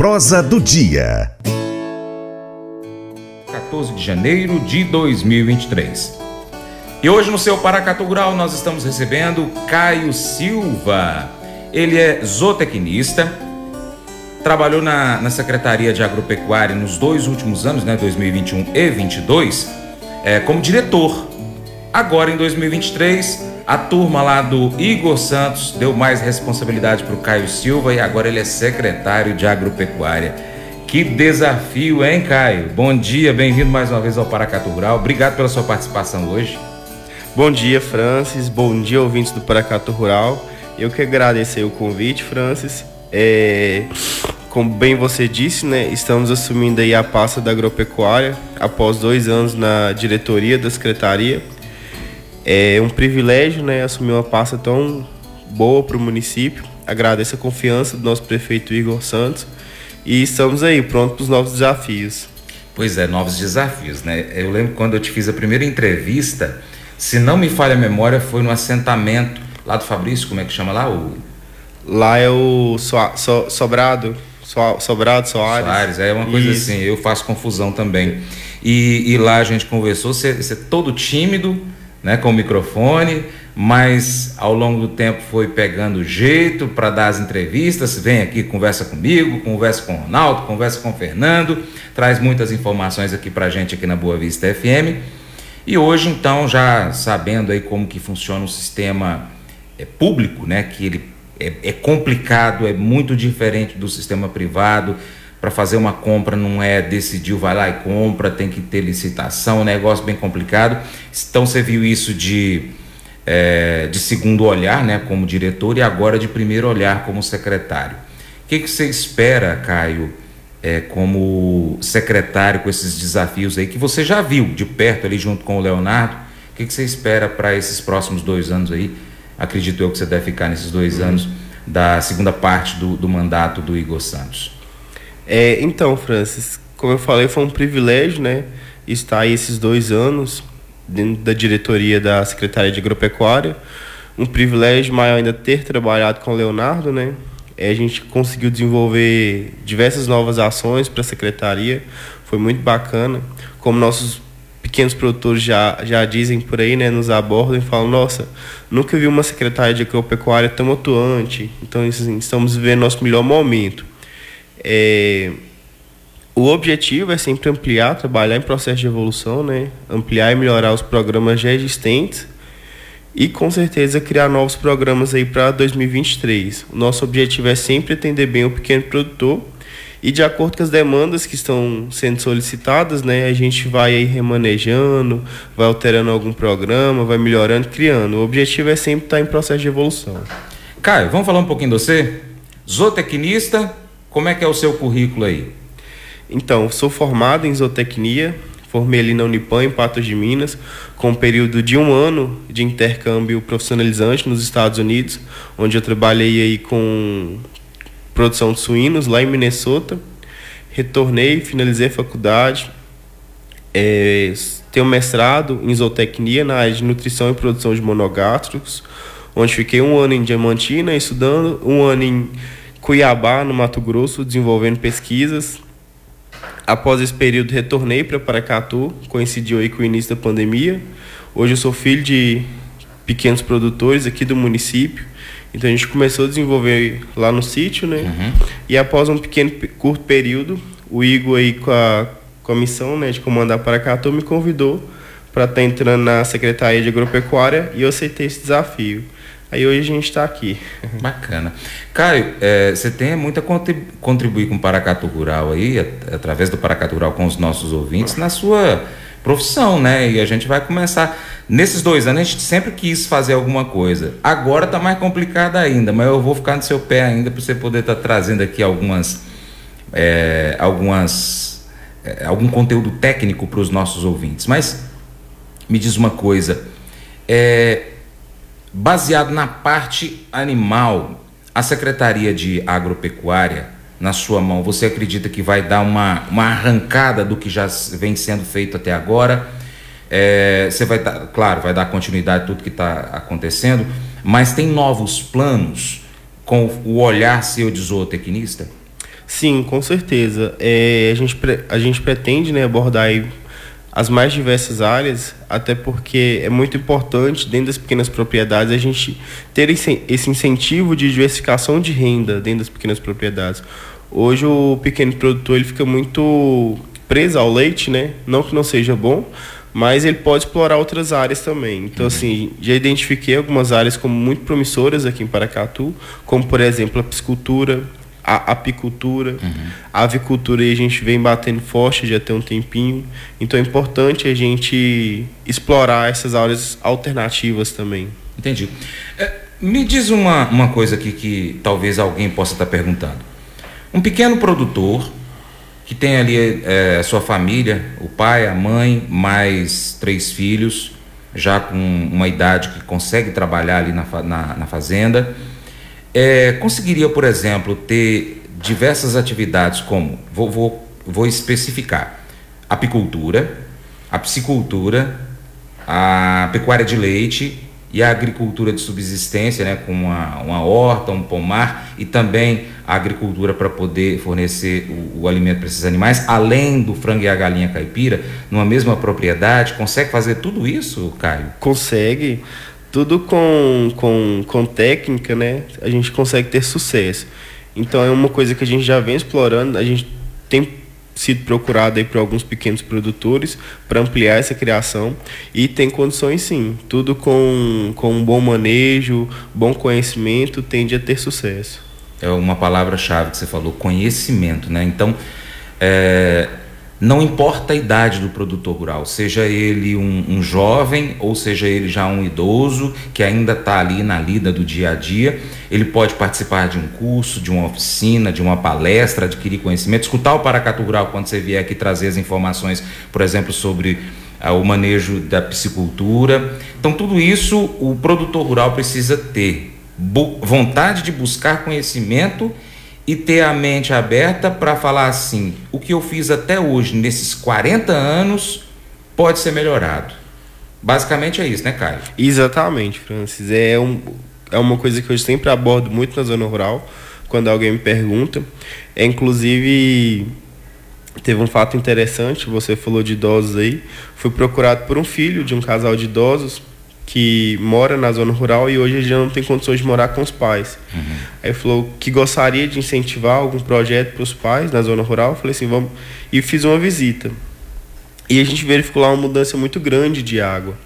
prosa do dia. 14 de janeiro de 2023. E hoje no seu Paracatu Rural nós estamos recebendo Caio Silva. Ele é zootecnista, trabalhou na, na Secretaria de Agropecuária nos dois últimos anos, né, 2021 e 2022, é, como diretor. Agora em 2023, a turma lá do Igor Santos deu mais responsabilidade para o Caio Silva e agora ele é secretário de Agropecuária. Que desafio, hein, Caio? Bom dia, bem-vindo mais uma vez ao Paracatu Rural. Obrigado pela sua participação hoje. Bom dia, Francis. Bom dia, ouvintes do Paracatu Rural. Eu que agradeço o convite, Francis. É, como bem você disse, né, estamos assumindo aí a pasta da agropecuária após dois anos na diretoria da secretaria. É um privilégio, né, assumir uma pasta tão boa para o município. Agradeço a confiança do nosso prefeito Igor Santos e estamos aí prontos para os novos desafios. Pois é, novos desafios, né? Eu lembro quando eu te fiz a primeira entrevista, se não me falha a memória, foi no assentamento lá do Fabrício, como é que chama lá? O... Lá é o so, so, Sobrado, so, Sobrado Soares. Soares, é uma coisa Isso. assim, eu faço confusão também. E, e lá a gente conversou, você, você é todo tímido, né, com o microfone, mas ao longo do tempo foi pegando jeito para dar as entrevistas. Vem aqui, conversa comigo, conversa com o Ronaldo, conversa com o Fernando, traz muitas informações aqui para a gente aqui na Boa Vista FM. E hoje, então, já sabendo aí como que funciona o sistema é, público, né, que ele é, é complicado, é muito diferente do sistema privado para fazer uma compra não é decidiu, vai lá e compra, tem que ter licitação, um negócio bem complicado. Então você viu isso de, é, de segundo olhar, né, como diretor, e agora de primeiro olhar como secretário. O que, que você espera, Caio, é, como secretário com esses desafios aí que você já viu de perto ali junto com o Leonardo? O que, que você espera para esses próximos dois anos aí? Acredito eu que você deve ficar nesses dois uhum. anos da segunda parte do, do mandato do Igor Santos. É, então, Francis, como eu falei, foi um privilégio, né, estar aí esses dois anos dentro da diretoria da Secretaria de Agropecuária. Um privilégio maior ainda ter trabalhado com o Leonardo, né? É, a gente conseguiu desenvolver diversas novas ações para a secretaria, foi muito bacana. Como nossos pequenos produtores já, já dizem por aí, né, nos abordam e falam: Nossa, nunca vi uma secretaria de agropecuária tão atuante. Então, assim, estamos vivendo nosso melhor momento. É, o objetivo é sempre ampliar, trabalhar em processo de evolução, né? ampliar e melhorar os programas já existentes e com certeza criar novos programas aí para 2023. O nosso objetivo é sempre atender bem o pequeno produtor e de acordo com as demandas que estão sendo solicitadas, né, a gente vai aí remanejando, vai alterando algum programa, vai melhorando, criando. O objetivo é sempre estar em processo de evolução. Caio, vamos falar um pouquinho de você? Zootecnista, como é que é o seu currículo aí? Então, sou formado em zootecnia, formei ali na Unipan, em Patos de Minas, com um período de um ano de intercâmbio profissionalizante nos Estados Unidos, onde eu trabalhei aí com produção de suínos lá em Minnesota. Retornei, finalizei a faculdade, é, tenho mestrado em zootecnia na área de nutrição e produção de monogástricos, onde fiquei um ano em Diamantina estudando, um ano em Cuiabá, no Mato Grosso, desenvolvendo pesquisas. Após esse período, retornei para Paracatu, coincidiu aí com o início da pandemia. Hoje eu sou filho de pequenos produtores aqui do município. Então a gente começou a desenvolver lá no sítio, né? Uhum. E após um pequeno curto período, o Igor aí com a, com a missão né, de comandar Paracatu me convidou para estar tá entrando na Secretaria de Agropecuária e eu aceitei esse desafio. Aí hoje a gente está aqui. Bacana. Caio, é, você tem muito a contribuir com o Paracatu Rural aí, através do Paracatu Rural com os nossos ouvintes, na sua profissão, né? E a gente vai começar. Nesses dois anos a gente sempre quis fazer alguma coisa. Agora está mais complicado ainda, mas eu vou ficar no seu pé ainda para você poder estar tá trazendo aqui algumas. É, algumas é, algum conteúdo técnico para os nossos ouvintes. Mas me diz uma coisa. É, Baseado na parte animal, a Secretaria de Agropecuária, na sua mão, você acredita que vai dar uma, uma arrancada do que já vem sendo feito até agora? É, você vai dar, claro, vai dar continuidade a tudo que está acontecendo, mas tem novos planos com o olhar seu de zootecnista? Sim, com certeza. É, a, gente, a gente pretende né, abordar as mais diversas áreas, até porque é muito importante, dentro das pequenas propriedades, a gente ter esse incentivo de diversificação de renda dentro das pequenas propriedades. Hoje o pequeno produtor ele fica muito preso ao leite, né? Não que não seja bom, mas ele pode explorar outras áreas também. Então, uhum. assim, já identifiquei algumas áreas como muito promissoras aqui em Paracatu, como, por exemplo, a piscicultura, a apicultura, uhum. a avicultura e a gente vem batendo forte já tem um tempinho. Então é importante a gente explorar essas áreas alternativas também. Entendi. É, me diz uma, uma coisa aqui que talvez alguém possa estar perguntando. Um pequeno produtor que tem ali é, a sua família, o pai, a mãe, mais três filhos, já com uma idade que consegue trabalhar ali na, na, na fazenda é, conseguiria, por exemplo, ter diversas atividades como, vou, vou, vou especificar, apicultura, a piscicultura, a pecuária de leite e a agricultura de subsistência, né, com uma, uma horta, um pomar e também a agricultura para poder fornecer o, o alimento para esses animais, além do frango e a galinha caipira, numa mesma propriedade, consegue fazer tudo isso, Caio? Consegue tudo com, com, com técnica, né, a gente consegue ter sucesso. Então é uma coisa que a gente já vem explorando, a gente tem sido procurado aí por alguns pequenos produtores para ampliar essa criação e tem condições sim. Tudo com, com um bom manejo, bom conhecimento, tende a ter sucesso. É uma palavra-chave que você falou, conhecimento, né? Então, é, não importa a idade do produtor rural, seja ele um, um jovem ou seja ele já um idoso que ainda está ali na lida do dia a dia, ele pode participar de um curso, de uma oficina, de uma palestra, adquirir conhecimento, escutar o Paracatu Rural quando você vier aqui trazer as informações, por exemplo, sobre ah, o manejo da piscicultura. Então, tudo isso o produtor rural precisa ter vontade de buscar conhecimento e ter a mente aberta para falar assim: o que eu fiz até hoje, nesses 40 anos, pode ser melhorado. Basicamente é isso, né, Caio? Exatamente, Francis. É, um, é uma coisa que eu sempre abordo muito na zona rural, quando alguém me pergunta. É inclusive. Teve um fato interessante, você falou de idosos aí. Fui procurado por um filho de um casal de idosos que mora na zona rural e hoje ele já não tem condições de morar com os pais. Uhum. Aí falou que gostaria de incentivar algum projeto para os pais na zona rural. Eu falei assim, vamos. E fiz uma visita. E a gente verificou lá uma mudança muito grande de água.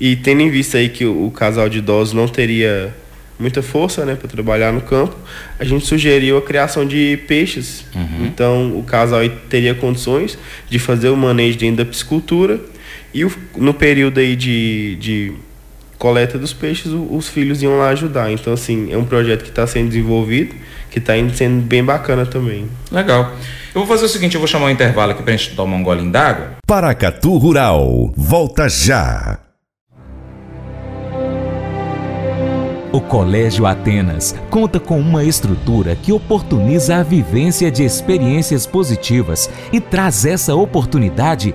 E tendo em vista aí que o, o casal de idosos não teria muita força né, para trabalhar no campo, a gente sugeriu a criação de peixes. Uhum. Então o casal teria condições de fazer o manejo dentro da piscicultura e o, no período aí de, de coleta dos peixes, os filhos iam lá ajudar. Então, assim, é um projeto que está sendo desenvolvido, que está sendo bem bacana também. Legal. Eu vou fazer o seguinte, eu vou chamar um intervalo aqui para a gente tomar um golinho d'água. Paracatu Rural, volta já. O Colégio Atenas conta com uma estrutura que oportuniza a vivência de experiências positivas e traz essa oportunidade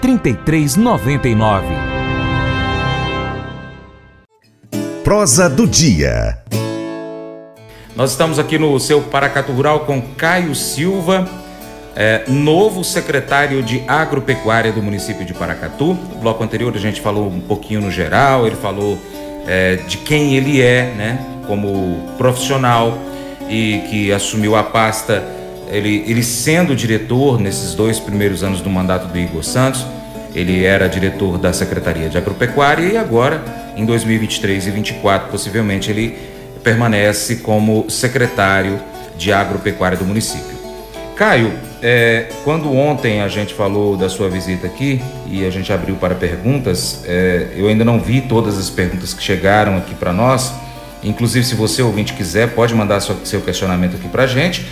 3399. Prosa do dia. Nós estamos aqui no seu Paracatu Rural com Caio Silva, é, novo secretário de agropecuária do município de Paracatu. No bloco anterior a gente falou um pouquinho no geral, ele falou é, de quem ele é, né? como profissional e que assumiu a pasta, ele, ele sendo diretor nesses dois primeiros anos do mandato do Igor Santos, ele era diretor da Secretaria de Agropecuária e agora, em 2023 e 2024, possivelmente ele permanece como secretário de Agropecuária do município. Caio, é, quando ontem a gente falou da sua visita aqui e a gente abriu para perguntas, é, eu ainda não vi todas as perguntas que chegaram aqui para nós. Inclusive, se você ouvinte quiser, pode mandar seu questionamento aqui para a gente.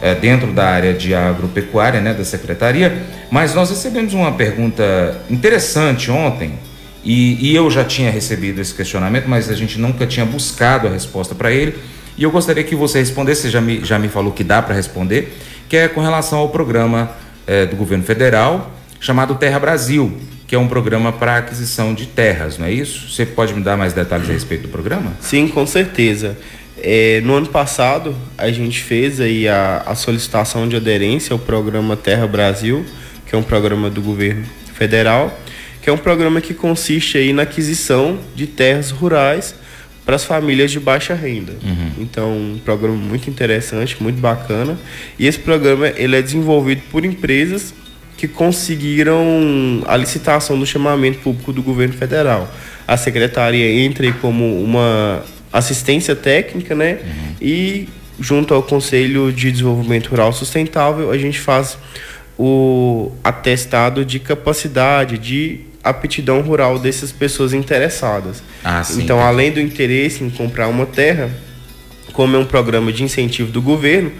É, dentro da área de agropecuária, né, da secretaria. Mas nós recebemos uma pergunta interessante ontem e, e, eu já tinha recebido esse questionamento, mas a gente nunca tinha buscado a resposta para ele. E eu gostaria que você respondesse, você já me, já me falou que dá para responder, que é com relação ao programa é, do governo federal chamado Terra Brasil, que é um programa para aquisição de terras, não é isso? Você pode me dar mais detalhes a respeito do programa? Sim, com certeza. É, no ano passado, a gente fez aí a, a solicitação de aderência ao programa Terra Brasil, que é um programa do governo federal, que é um programa que consiste aí na aquisição de terras rurais para as famílias de baixa renda. Uhum. Então, um programa muito interessante, muito bacana. E esse programa ele é desenvolvido por empresas que conseguiram a licitação do chamamento público do governo federal. A secretaria entra como uma assistência técnica, né? Uhum. E junto ao Conselho de Desenvolvimento Rural Sustentável, a gente faz o atestado de capacidade de aptidão rural dessas pessoas interessadas. Ah, sim, então, além do interesse em comprar uma terra, como é um programa de incentivo do governo,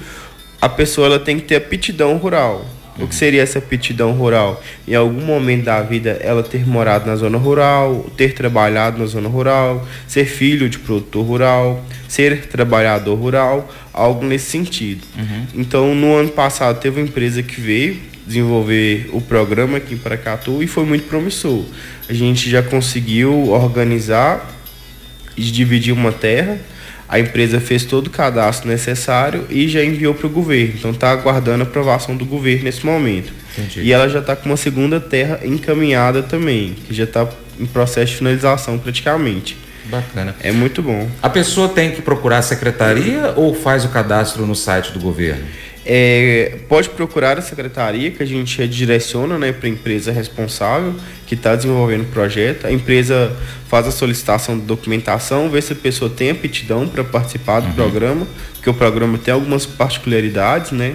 a pessoa ela tem que ter aptidão rural. O que seria essa aptidão rural? Em algum momento da vida ela ter morado na zona rural, ter trabalhado na zona rural, ser filho de produtor rural, ser trabalhador rural, algo nesse sentido. Uhum. Então, no ano passado teve uma empresa que veio desenvolver o programa aqui em Paracatu e foi muito promissor. A gente já conseguiu organizar e dividir uma terra. A empresa fez todo o cadastro necessário e já enviou para o governo. Então está aguardando a aprovação do governo nesse momento. Entendi. E ela já está com uma segunda terra encaminhada também, que já está em processo de finalização praticamente. Bacana. É muito bom. A pessoa tem que procurar a secretaria ou faz o cadastro no site do governo? É, pode procurar a secretaria que a gente direciona né, para a empresa responsável que está desenvolvendo o projeto. A empresa faz a solicitação de documentação, vê se a pessoa tem aptidão para participar do uhum. programa, porque o programa tem algumas particularidades, né?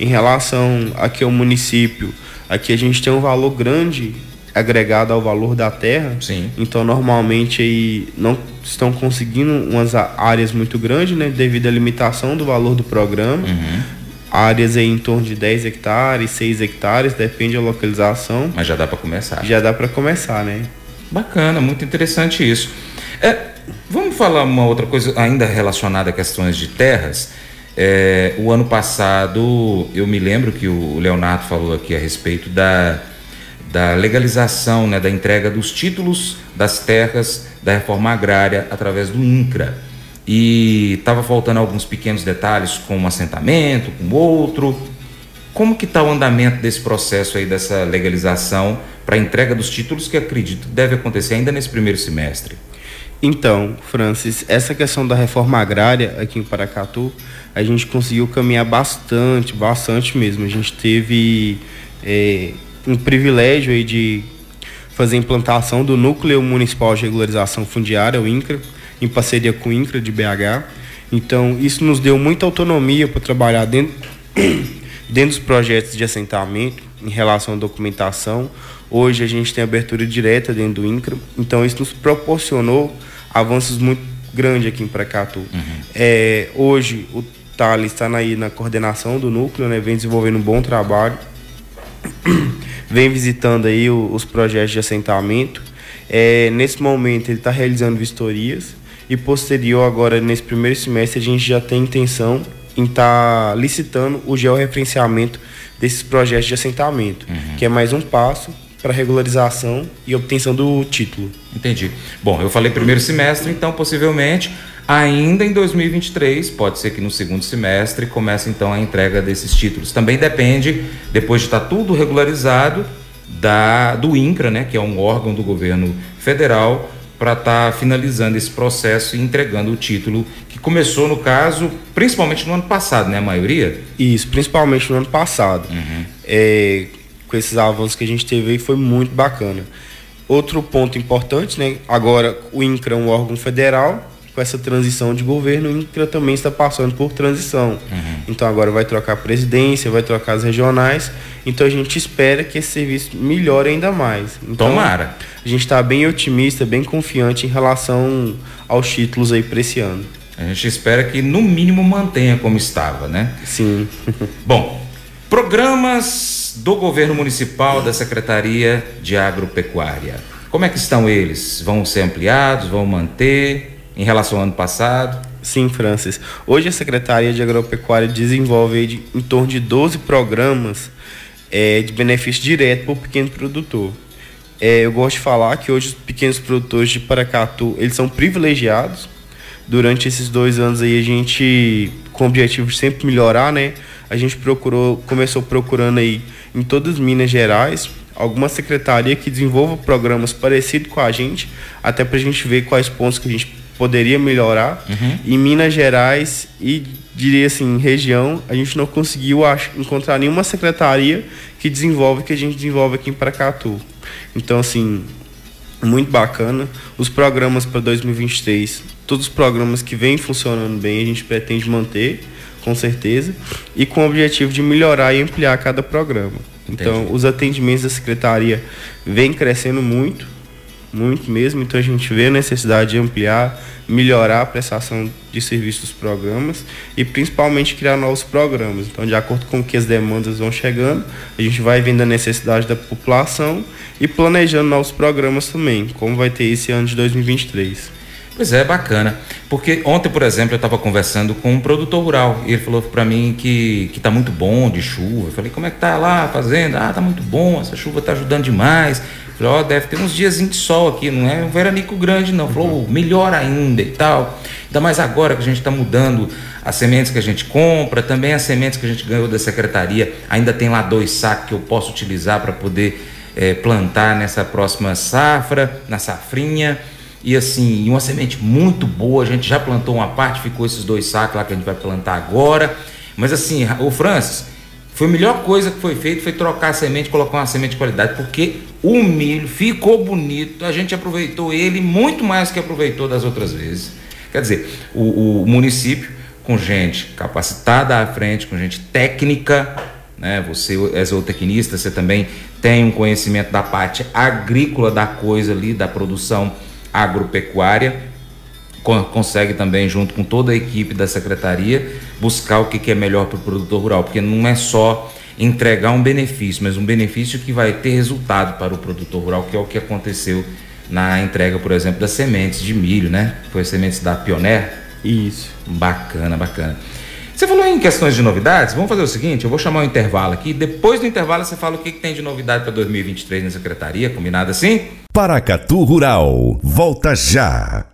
Em relação aqui ao município, aqui a gente tem um valor grande agregado ao valor da terra. Sim. Então normalmente aí não estão conseguindo umas áreas muito grandes, né, devido à limitação do valor do programa. Uhum áreas em torno de 10 hectares, 6 hectares, depende da localização. Mas já dá para começar. Já dá para começar, né? Bacana, muito interessante isso. É, vamos falar uma outra coisa ainda relacionada a questões de terras. É, o ano passado, eu me lembro que o Leonardo falou aqui a respeito da, da legalização, né, da entrega dos títulos das terras da reforma agrária através do INCRA e estava faltando alguns pequenos detalhes com um assentamento, com outro. Como que está o andamento desse processo aí, dessa legalização para a entrega dos títulos que acredito deve acontecer ainda nesse primeiro semestre? Então, Francis, essa questão da reforma agrária aqui em Paracatu, a gente conseguiu caminhar bastante, bastante mesmo. A gente teve é, um privilégio aí de fazer a implantação do Núcleo Municipal de Regularização Fundiária, o INCRA, em parceria com o INCRA de BH. Então, isso nos deu muita autonomia para trabalhar dentro, dentro dos projetos de assentamento, em relação à documentação. Hoje a gente tem abertura direta dentro do INCRA, então isso nos proporcionou avanços muito grandes aqui em Pracatu. Uhum. É, hoje o Thales está aí na coordenação do núcleo, né, vem desenvolvendo um bom trabalho, vem visitando aí os projetos de assentamento. É, nesse momento ele está realizando vistorias e posterior agora nesse primeiro semestre a gente já tem intenção em estar tá licitando o georreferenciamento desses projetos de assentamento, uhum. que é mais um passo para regularização e obtenção do título. Entendi. Bom, eu falei primeiro semestre, então possivelmente ainda em 2023, pode ser que no segundo semestre comece então a entrega desses títulos. Também depende, depois de estar tá tudo regularizado, da do INCRA, né, que é um órgão do governo federal, para estar tá finalizando esse processo e entregando o título que começou no caso principalmente no ano passado, né, a maioria? Isso, principalmente no ano passado. Uhum. É, com esses avanços que a gente teve aí foi muito bacana. Outro ponto importante, né? Agora o INCRA é um órgão federal com essa transição de governo, o INCRA também está passando por transição. Uhum. Então agora vai trocar a presidência, vai trocar as regionais. Então a gente espera que esse serviço melhore ainda mais. Então, Tomara. A gente está bem otimista, bem confiante em relação aos títulos aí para esse ano. A gente espera que no mínimo mantenha como estava, né? Sim. Bom, programas do governo municipal da Secretaria de Agropecuária. Como é que estão eles? Vão ser ampliados? Vão manter em relação ao ano passado? Sim, Francis. Hoje a Secretaria de Agropecuária desenvolve de, em torno de 12 programas é, de benefício direto para o pequeno produtor. É, eu gosto de falar que hoje os pequenos produtores de Paracatu eles são privilegiados. Durante esses dois anos aí a gente, com o objetivo de sempre melhorar, né? A gente procurou, começou procurando aí em todas as Minas Gerais alguma secretaria que desenvolva programas parecidos com a gente, até para a gente ver quais pontos que a gente poderia melhorar. Uhum. Em Minas Gerais e diria assim, região, a gente não conseguiu encontrar nenhuma secretaria que desenvolve o que a gente desenvolve aqui em Paracatu. Então, assim, muito bacana. Os programas para 2023, todos os programas que vêm funcionando bem, a gente pretende manter, com certeza, e com o objetivo de melhorar e ampliar cada programa. Entendi. Então, os atendimentos da secretaria vêm crescendo muito, muito mesmo, então a gente vê a necessidade de ampliar, melhorar a prestação de serviços dos programas e principalmente criar novos programas. Então, de acordo com que as demandas vão chegando, a gente vai vendo a necessidade da população e planejando novos programas também, como vai ter esse ano de 2023. Pois é, bacana. Porque ontem, por exemplo, eu estava conversando com um produtor rural e ele falou para mim que, que tá muito bom de chuva. Eu falei, como é que tá lá fazendo? Ah, tá muito bom, essa chuva tá ajudando demais. Falei, ó, deve ter uns dias de sol aqui, não é um veranico grande, não. Falou, melhor ainda e tal. Ainda mais agora que a gente está mudando as sementes que a gente compra, também as sementes que a gente ganhou da secretaria. Ainda tem lá dois sacos que eu posso utilizar para poder é, plantar nessa próxima safra, na safrinha. E assim, uma semente muito boa. A gente já plantou uma parte, ficou esses dois sacos lá que a gente vai plantar agora. Mas assim, o Francis, foi a melhor coisa que foi feito foi trocar a semente, colocar uma semente de qualidade, porque o milho ficou bonito, a gente aproveitou ele muito mais que aproveitou das outras vezes. Quer dizer, o, o município com gente capacitada à frente, com gente técnica, né? Você é zootecnista, você também tem um conhecimento da parte agrícola da coisa ali, da produção agropecuária consegue também, junto com toda a equipe da secretaria, buscar o que é melhor para o produtor rural, porque não é só entregar um benefício, mas um benefício que vai ter resultado para o produtor rural, que é o que aconteceu na entrega, por exemplo, das sementes de milho, né? Foi as sementes da Pioneer. Isso. Bacana, bacana. Você falou em questões de novidades, vamos fazer o seguinte, eu vou chamar um intervalo aqui, depois do intervalo você fala o que, que tem de novidade para 2023 na secretaria, combinado assim? Paracatu Rural, volta já!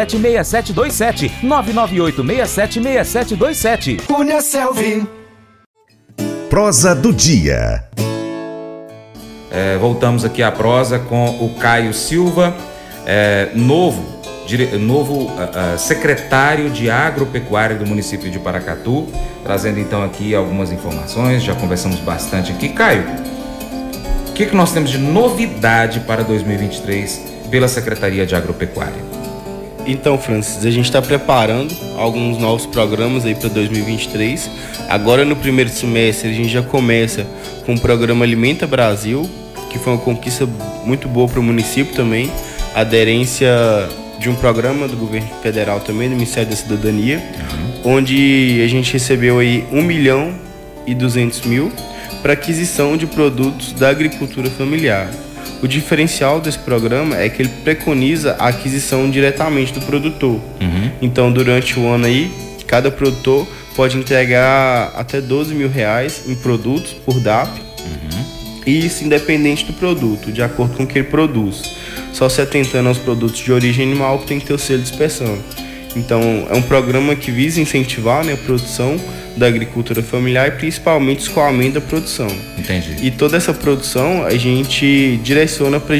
998676727. 998676727. Cunha Selvi. Prosa do dia. É, voltamos aqui à prosa com o Caio Silva, é, novo, dire, novo uh, uh, secretário de agropecuária do município de Paracatu, trazendo então aqui algumas informações. Já conversamos bastante aqui. Caio, o que, que nós temos de novidade para 2023 pela Secretaria de Agropecuária? Então, Francis, a gente está preparando alguns novos programas aí para 2023. Agora, no primeiro semestre, a gente já começa com o programa Alimenta Brasil, que foi uma conquista muito boa para o município também. Aderência de um programa do governo federal também, do Ministério da Cidadania, uhum. onde a gente recebeu aí 1 milhão e 200 mil para aquisição de produtos da agricultura familiar. O diferencial desse programa é que ele preconiza a aquisição diretamente do produtor. Uhum. Então, durante o ano aí, cada produtor pode entregar até 12 mil reais em produtos por DAP. Uhum. E isso independente do produto, de acordo com o que ele produz. Só se atentando aos produtos de origem animal que tem que ter o selo de inspeção. Então, é um programa que visa incentivar né, a produção da agricultura familiar e principalmente escoamento da produção. Entendi. E toda essa produção a gente direciona para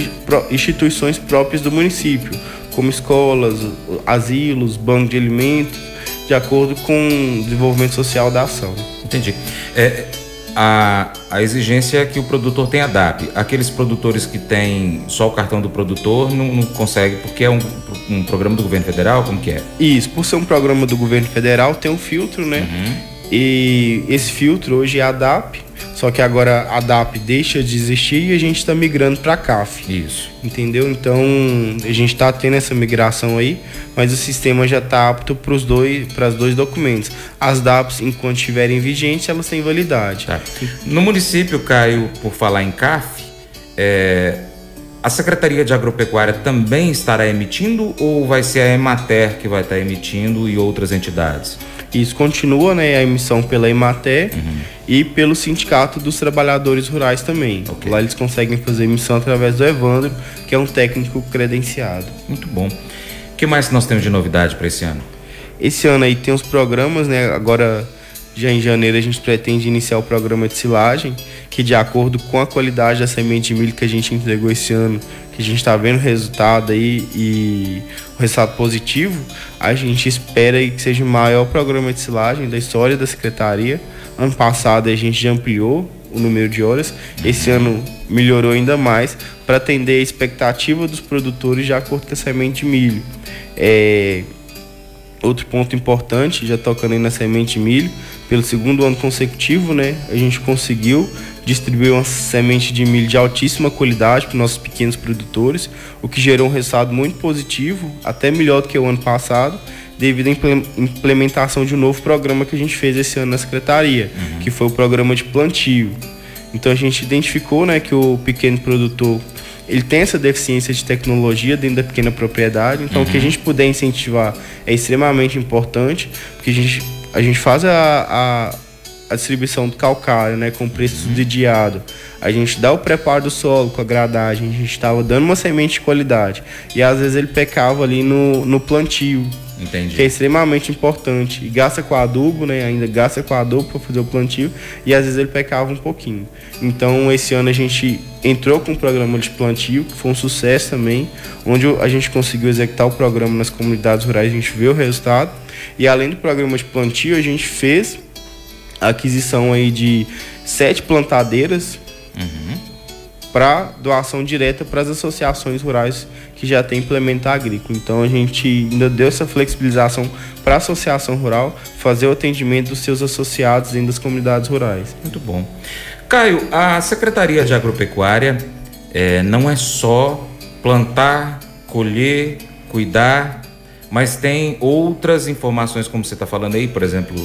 instituições próprias do município, como escolas, asilos, banco de alimentos, de acordo com o desenvolvimento social da ação. Entendi. É, a, a exigência é que o produtor tenha DAP. Aqueles produtores que têm só o cartão do produtor não, não consegue, porque é um, um programa do governo federal? Como que é? Isso, por ser um programa do governo federal, tem um filtro, né? Uhum. E esse filtro hoje é a DAP, só que agora a DAP deixa de existir e a gente está migrando para a CAF. Isso. Entendeu? Então a gente está tendo essa migração aí, mas o sistema já está apto para os dois, dois documentos. As DAPs, enquanto estiverem vigentes, elas têm validade. Tá. No município, Caio, por falar em CAF, é, a Secretaria de Agropecuária também estará emitindo ou vai ser a Emater que vai estar emitindo e outras entidades? Isso continua, né, a emissão pela Emater Uhum. e pelo Sindicato dos Trabalhadores Rurais também. Ok. Lá eles conseguem fazer emissão através do Evandro, que é um técnico credenciado. Muito bom. O que mais nós temos de novidade para esse ano? Esse ano aí tem os programas, né? Agora, já em janeiro, a gente pretende iniciar o programa de silagem, que de acordo com a qualidade da semente de milho que a gente entregou esse ano, que a gente está vendo resultado aí e o resultado positivo, a gente espera que seja o maior programa de silagem da história da secretaria. Ano passado a gente já ampliou o número de horas, esse ano melhorou ainda mais para atender a expectativa dos produtores de acordo com a semente de milho. É, Outro ponto importante, já tocando aí na semente de milho, pelo segundo ano consecutivo, né, a gente conseguiu distribuir uma semente de milho de altíssima qualidade para os nossos pequenos produtores, o que gerou um resultado muito positivo, até melhor do que o ano passado, devido à imple- implementação de um novo programa que a gente fez esse ano na secretaria, que foi o programa de plantio. Então a gente identificou, né, que o pequeno produtor ele tem essa deficiência de tecnologia dentro da pequena propriedade, então o que a gente puder incentivar é extremamente importante, porque a gente, a gente faz a, a, a distribuição do calcário, né, com preço subsidiado, a gente dá o preparo do solo com a gradagem, a gente estava dando uma semente de qualidade, e às vezes ele pecava ali no, no plantio, Entendi. que é extremamente importante. E gasta com adubo, né? Ainda gasta com adubo para fazer o plantio e às vezes ele pecava um pouquinho. Então esse ano a gente entrou com um programa de plantio, que foi um sucesso também, onde a gente conseguiu executar o programa nas comunidades rurais, a gente vê o resultado. E além do programa de plantio, a gente fez a aquisição aí de sete plantadeiras para doação direta para as associações rurais que já tem implemento agrícola. Então a gente ainda deu essa flexibilização para a associação rural fazer o atendimento dos seus associados dentro das comunidades rurais. Muito bom. Caio, a Secretaria de Agropecuária eh, não é só plantar, colher, cuidar, mas tem outras informações, como você está falando aí, por exemplo,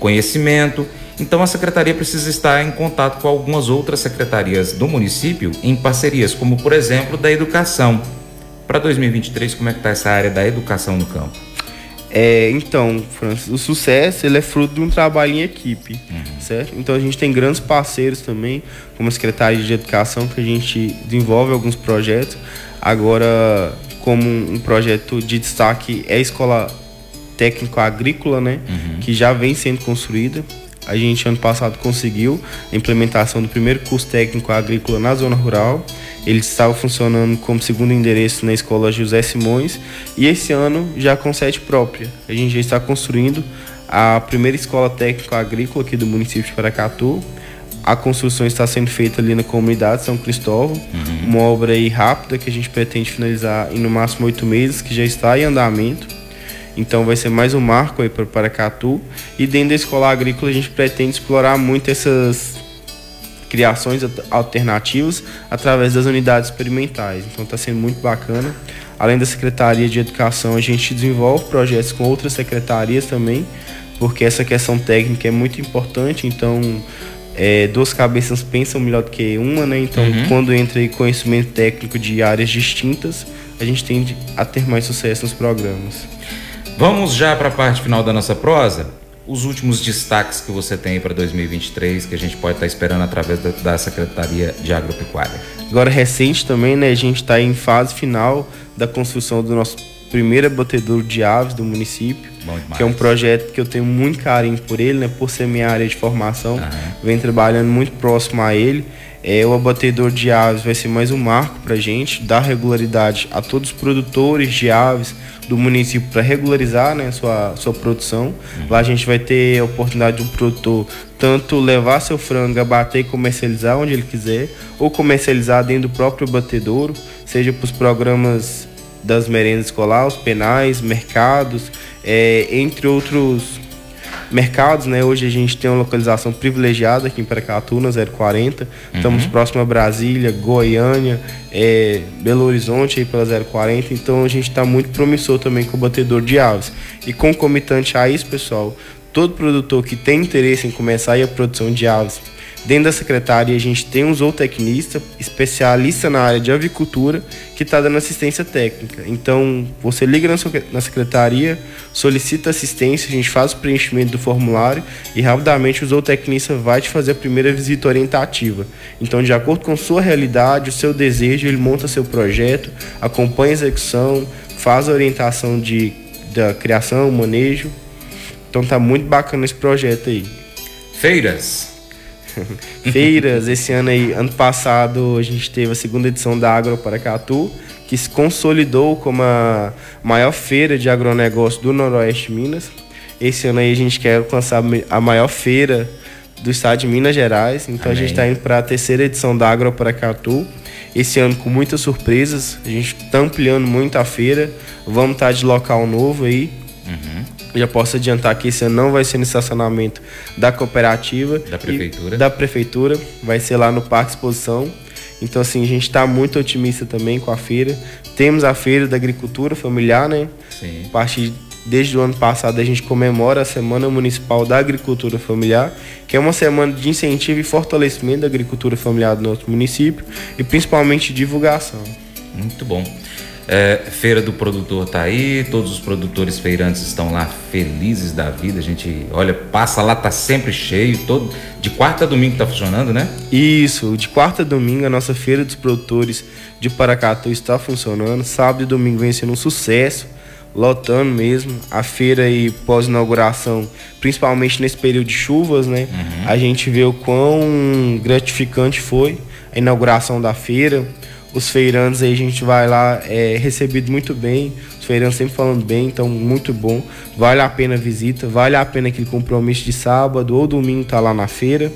conhecimento. Então a Secretaria precisa estar em contato com algumas outras secretarias do município em parcerias, como por exemplo da educação. Para 2023, como é que está essa área da educação no campo? É, então, Francis, o sucesso ele é fruto de um trabalho em equipe, certo? Então a gente tem grandes parceiros também, como a Secretaria de Educação, que a gente desenvolve alguns projetos. Agora, como um projeto de destaque é a Escola Técnico Agrícola, né? Que já vem sendo construída. A gente, ano passado, conseguiu a implementação do primeiro curso técnico agrícola na zona rural. Ele estava funcionando como segundo endereço na escola José Simões e esse ano já com sede própria. A gente já está construindo a primeira escola técnica agrícola aqui do município de Paracatu. A construção está sendo feita ali na comunidade São Cristóvão, uma obra aí rápida que a gente pretende finalizar em no máximo oito meses, que já está em andamento. Então vai ser mais um marco aí para Paracatu. E dentro da escola agrícola a gente pretende explorar muito essas criações at- alternativas através das unidades experimentais. Então está sendo muito bacana. Além da Secretaria de Educação, a gente desenvolve projetos com outras secretarias também, porque essa questão técnica é muito importante. Então, é, duas cabeças pensam melhor do que uma, né? Então, quando entra conhecimento técnico de áreas distintas, a gente tende a ter mais sucesso nos programas. Vamos já para a parte final da nossa prosa? Os últimos destaques que você tem para 2023 que a gente pode estar esperando através da, da Secretaria de Agropecuária. Agora, recente também, né? A gente está em fase final da construção do nosso primeiro abatedouro de aves do município. Que é um projeto que eu tenho muito carinho por ele, né? Por ser minha área de formação. Aham. Venho trabalhando muito próximo a ele. É, o abatedor de aves vai ser mais um marco para a gente, dar regularidade a todos os produtores de aves do município para regularizar né, sua, sua produção. Uhum. Lá a gente vai ter a oportunidade do produtor tanto levar seu frango, abater e comercializar onde ele quiser, ou comercializar dentro do próprio abatedouro, seja para os programas das merendas escolares, penais, mercados, é, entre outros mercados, né? Hoje a gente tem uma localização privilegiada aqui em Paracatu, na 040. Uhum. Estamos próximo a Brasília, Goiânia, é, Belo Horizonte aí pela 040. Então a gente está muito promissor também com o batedor de aves. E concomitante a isso, pessoal, todo produtor que tem interesse em começar a produção de aves Dentro da secretaria, a gente tem um zootecnista, especialista na área de avicultura, que está dando assistência técnica. Então, você liga na secretaria, solicita assistência, a gente faz o preenchimento do formulário e rapidamente o zootecnista vai te fazer a primeira visita orientativa. Então, de acordo com sua realidade, o seu desejo, ele monta seu projeto, acompanha a execução, faz a orientação de, da criação, manejo. Então, tá muito bacana esse projeto aí. Feiras. feiras. Esse ano aí, ano passado, a gente teve a segunda edição da Agro Paracatu, que se consolidou como a maior feira de agronegócio do Noroeste Minas. Esse ano aí a gente quer alcançar a maior feira do estado de Minas Gerais. Então Amém. a gente está indo para a terceira edição da Agro Paracatu. Esse ano com muitas surpresas. A gente está ampliando muito a feira. Vamos estar tá de local novo aí. Uhum. Já posso adiantar que esse ano não vai ser no estacionamento da cooperativa. Da prefeitura. Da prefeitura. Vai ser lá no Parque Exposição. Então, assim, a gente está muito otimista também com a feira. Temos a Feira da Agricultura Familiar, né? Sim. A partir desde o ano passado a gente comemora a Semana Municipal da Agricultura Familiar, que é uma semana de incentivo e fortalecimento da agricultura familiar do nosso município e principalmente divulgação. Muito bom. É, Feira do Produtor tá aí, todos os produtores feirantes estão lá felizes da vida. A gente, olha, passa lá, tá sempre cheio, todo de quarta a domingo tá funcionando, né? Isso, de quarta a domingo a nossa Feira dos Produtores de Paracatu está funcionando. Sábado e domingo vem sendo um sucesso, lotando mesmo. A feira aí pós-inauguração, principalmente nesse período de chuvas, né? Uhum. A gente vê o quão gratificante foi a inauguração da feira os feirantes aí a gente vai lá, é recebido muito bem, os feirantes sempre falando bem, então muito bom. Vale a pena a visita, vale a pena aquele compromisso de sábado ou domingo tá lá na feira.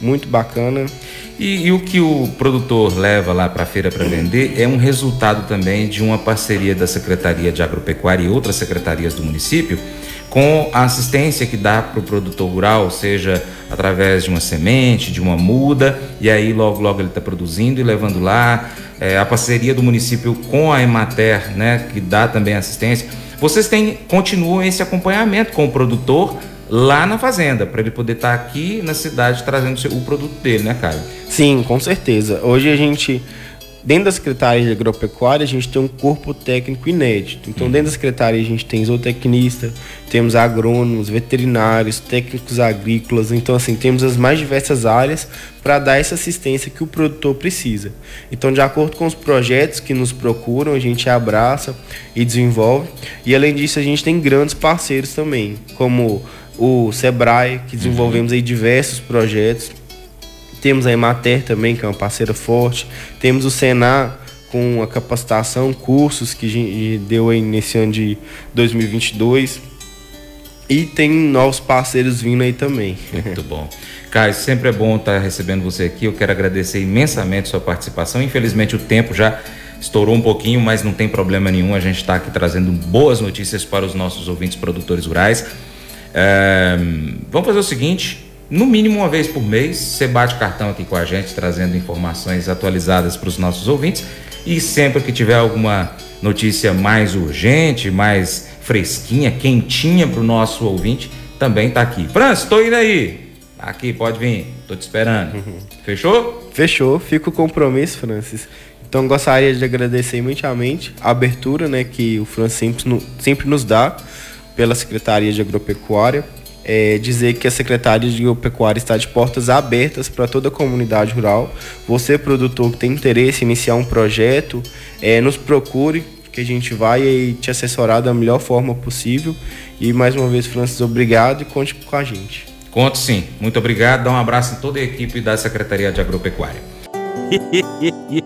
Muito bacana. E, e o que o produtor leva lá para a feira para vender é um resultado também de uma parceria da Secretaria de Agropecuária e outras secretarias do município com a assistência que dá para o produtor rural, seja através de uma semente, de uma muda, e aí logo logo ele está produzindo e levando lá. É, a parceria do município com a Emater, né, que dá também assistência. Vocês têm, continuam esse acompanhamento com o produtor lá na fazenda, para ele poder estar tá aqui na cidade trazendo o produto dele, né, Caio? Sim, com certeza. Hoje a gente Dentro da Secretaria de Agropecuária, a gente tem um corpo técnico inédito. Então, dentro da Secretaria, a gente tem zootecnista, temos agrônomos, veterinários, técnicos agrícolas. Então, assim, temos as mais diversas áreas para dar essa assistência que o produtor precisa. Então, de acordo com os projetos que nos procuram, a gente abraça e desenvolve. E, além disso, a gente tem grandes parceiros também, como o Sebrae, que desenvolvemos aí diversos projetos temos a Emater também, que é uma parceira forte. Temos o Senar com a capacitação, cursos que deu aí nesse ano de 2022. E tem novos parceiros vindo aí também. Muito bom. Caio, sempre é bom estar recebendo você aqui. Eu quero agradecer imensamente sua participação. Infelizmente o tempo já estourou um pouquinho, mas não tem problema nenhum. A gente está aqui trazendo boas notícias para os nossos ouvintes produtores rurais. É, vamos fazer o seguinte: no mínimo uma vez por mês, você bate cartão aqui com a gente, trazendo informações atualizadas para os nossos ouvintes. E sempre que tiver alguma notícia mais urgente, mais fresquinha, quentinha para o nosso ouvinte, também está aqui. Francis, estou indo aí. Aqui, pode vir. Estou te esperando. Uhum. Fechou? Fechou. Fica o compromisso, Francis. Então gostaria de agradecer imensamente a abertura né, que o Francis sempre, sempre nos dá pela Secretaria de Agropecuária é, dizer que a Secretaria de Agropecuária está de portas abertas para toda a comunidade rural. Você, produtor que tem interesse em iniciar um projeto, é, nos procure, que a gente vai te assessorar da melhor forma possível. E mais uma vez, Francis, obrigado e conte com a gente. Conto sim. Muito obrigado. Dá um abraço em toda a equipe da Secretaria de Agropecuária.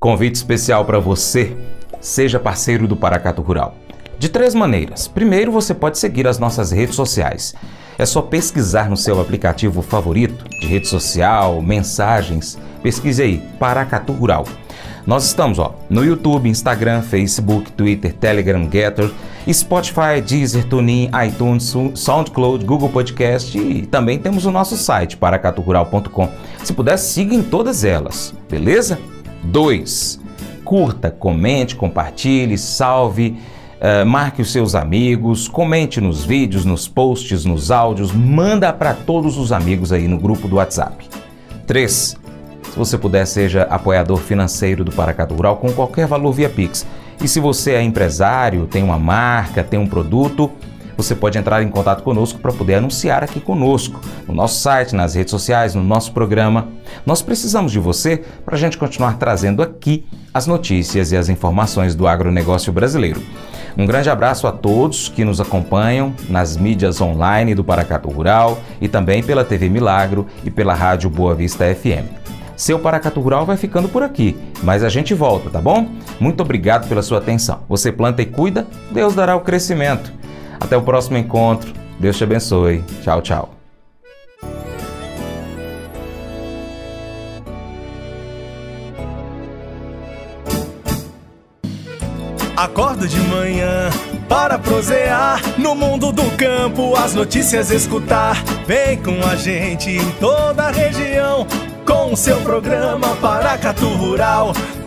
Convite especial para você. Seja parceiro do Paracato Rural. De três maneiras. Primeiro, você pode seguir as nossas redes sociais. É só pesquisar no seu aplicativo favorito de rede social, mensagens. Pesquise aí, Paracatu Rural. Nós estamos ó, no YouTube, Instagram, Facebook, Twitter, Telegram, Getter, Spotify, Deezer, TuneIn, iTunes, SoundCloud, Google Podcast e também temos o nosso site, paracaturural.com. Se puder, siga em todas elas, beleza? 2. Curta, comente, compartilhe, salve, uh, marque os seus amigos, comente nos vídeos, nos posts, nos áudios, manda para todos os amigos aí no grupo do WhatsApp. 3. Se você puder, seja apoiador financeiro do Paracatu Rural com qualquer valor via Pix. E se você é empresário, tem uma marca, tem um produto, você pode entrar em contato conosco para poder anunciar aqui conosco, no nosso site, nas redes sociais, no nosso programa. Nós precisamos de você para a gente continuar trazendo aqui as notícias e as informações do agronegócio brasileiro. Um grande abraço a todos que nos acompanham nas mídias online do Paracatu Rural e também pela TV Milagro e pela Rádio Boa Vista FM. Seu Paracatu Rural vai ficando por aqui, mas a gente volta, tá bom? Muito obrigado pela sua atenção. Você planta e cuida, Deus dará o crescimento. Até o próximo encontro. Deus te abençoe. Tchau, tchau. Acordo de manhã para prosear no mundo do campo, as notícias escutar. Vem com a gente em toda a região com seu programa Paracatu Rural.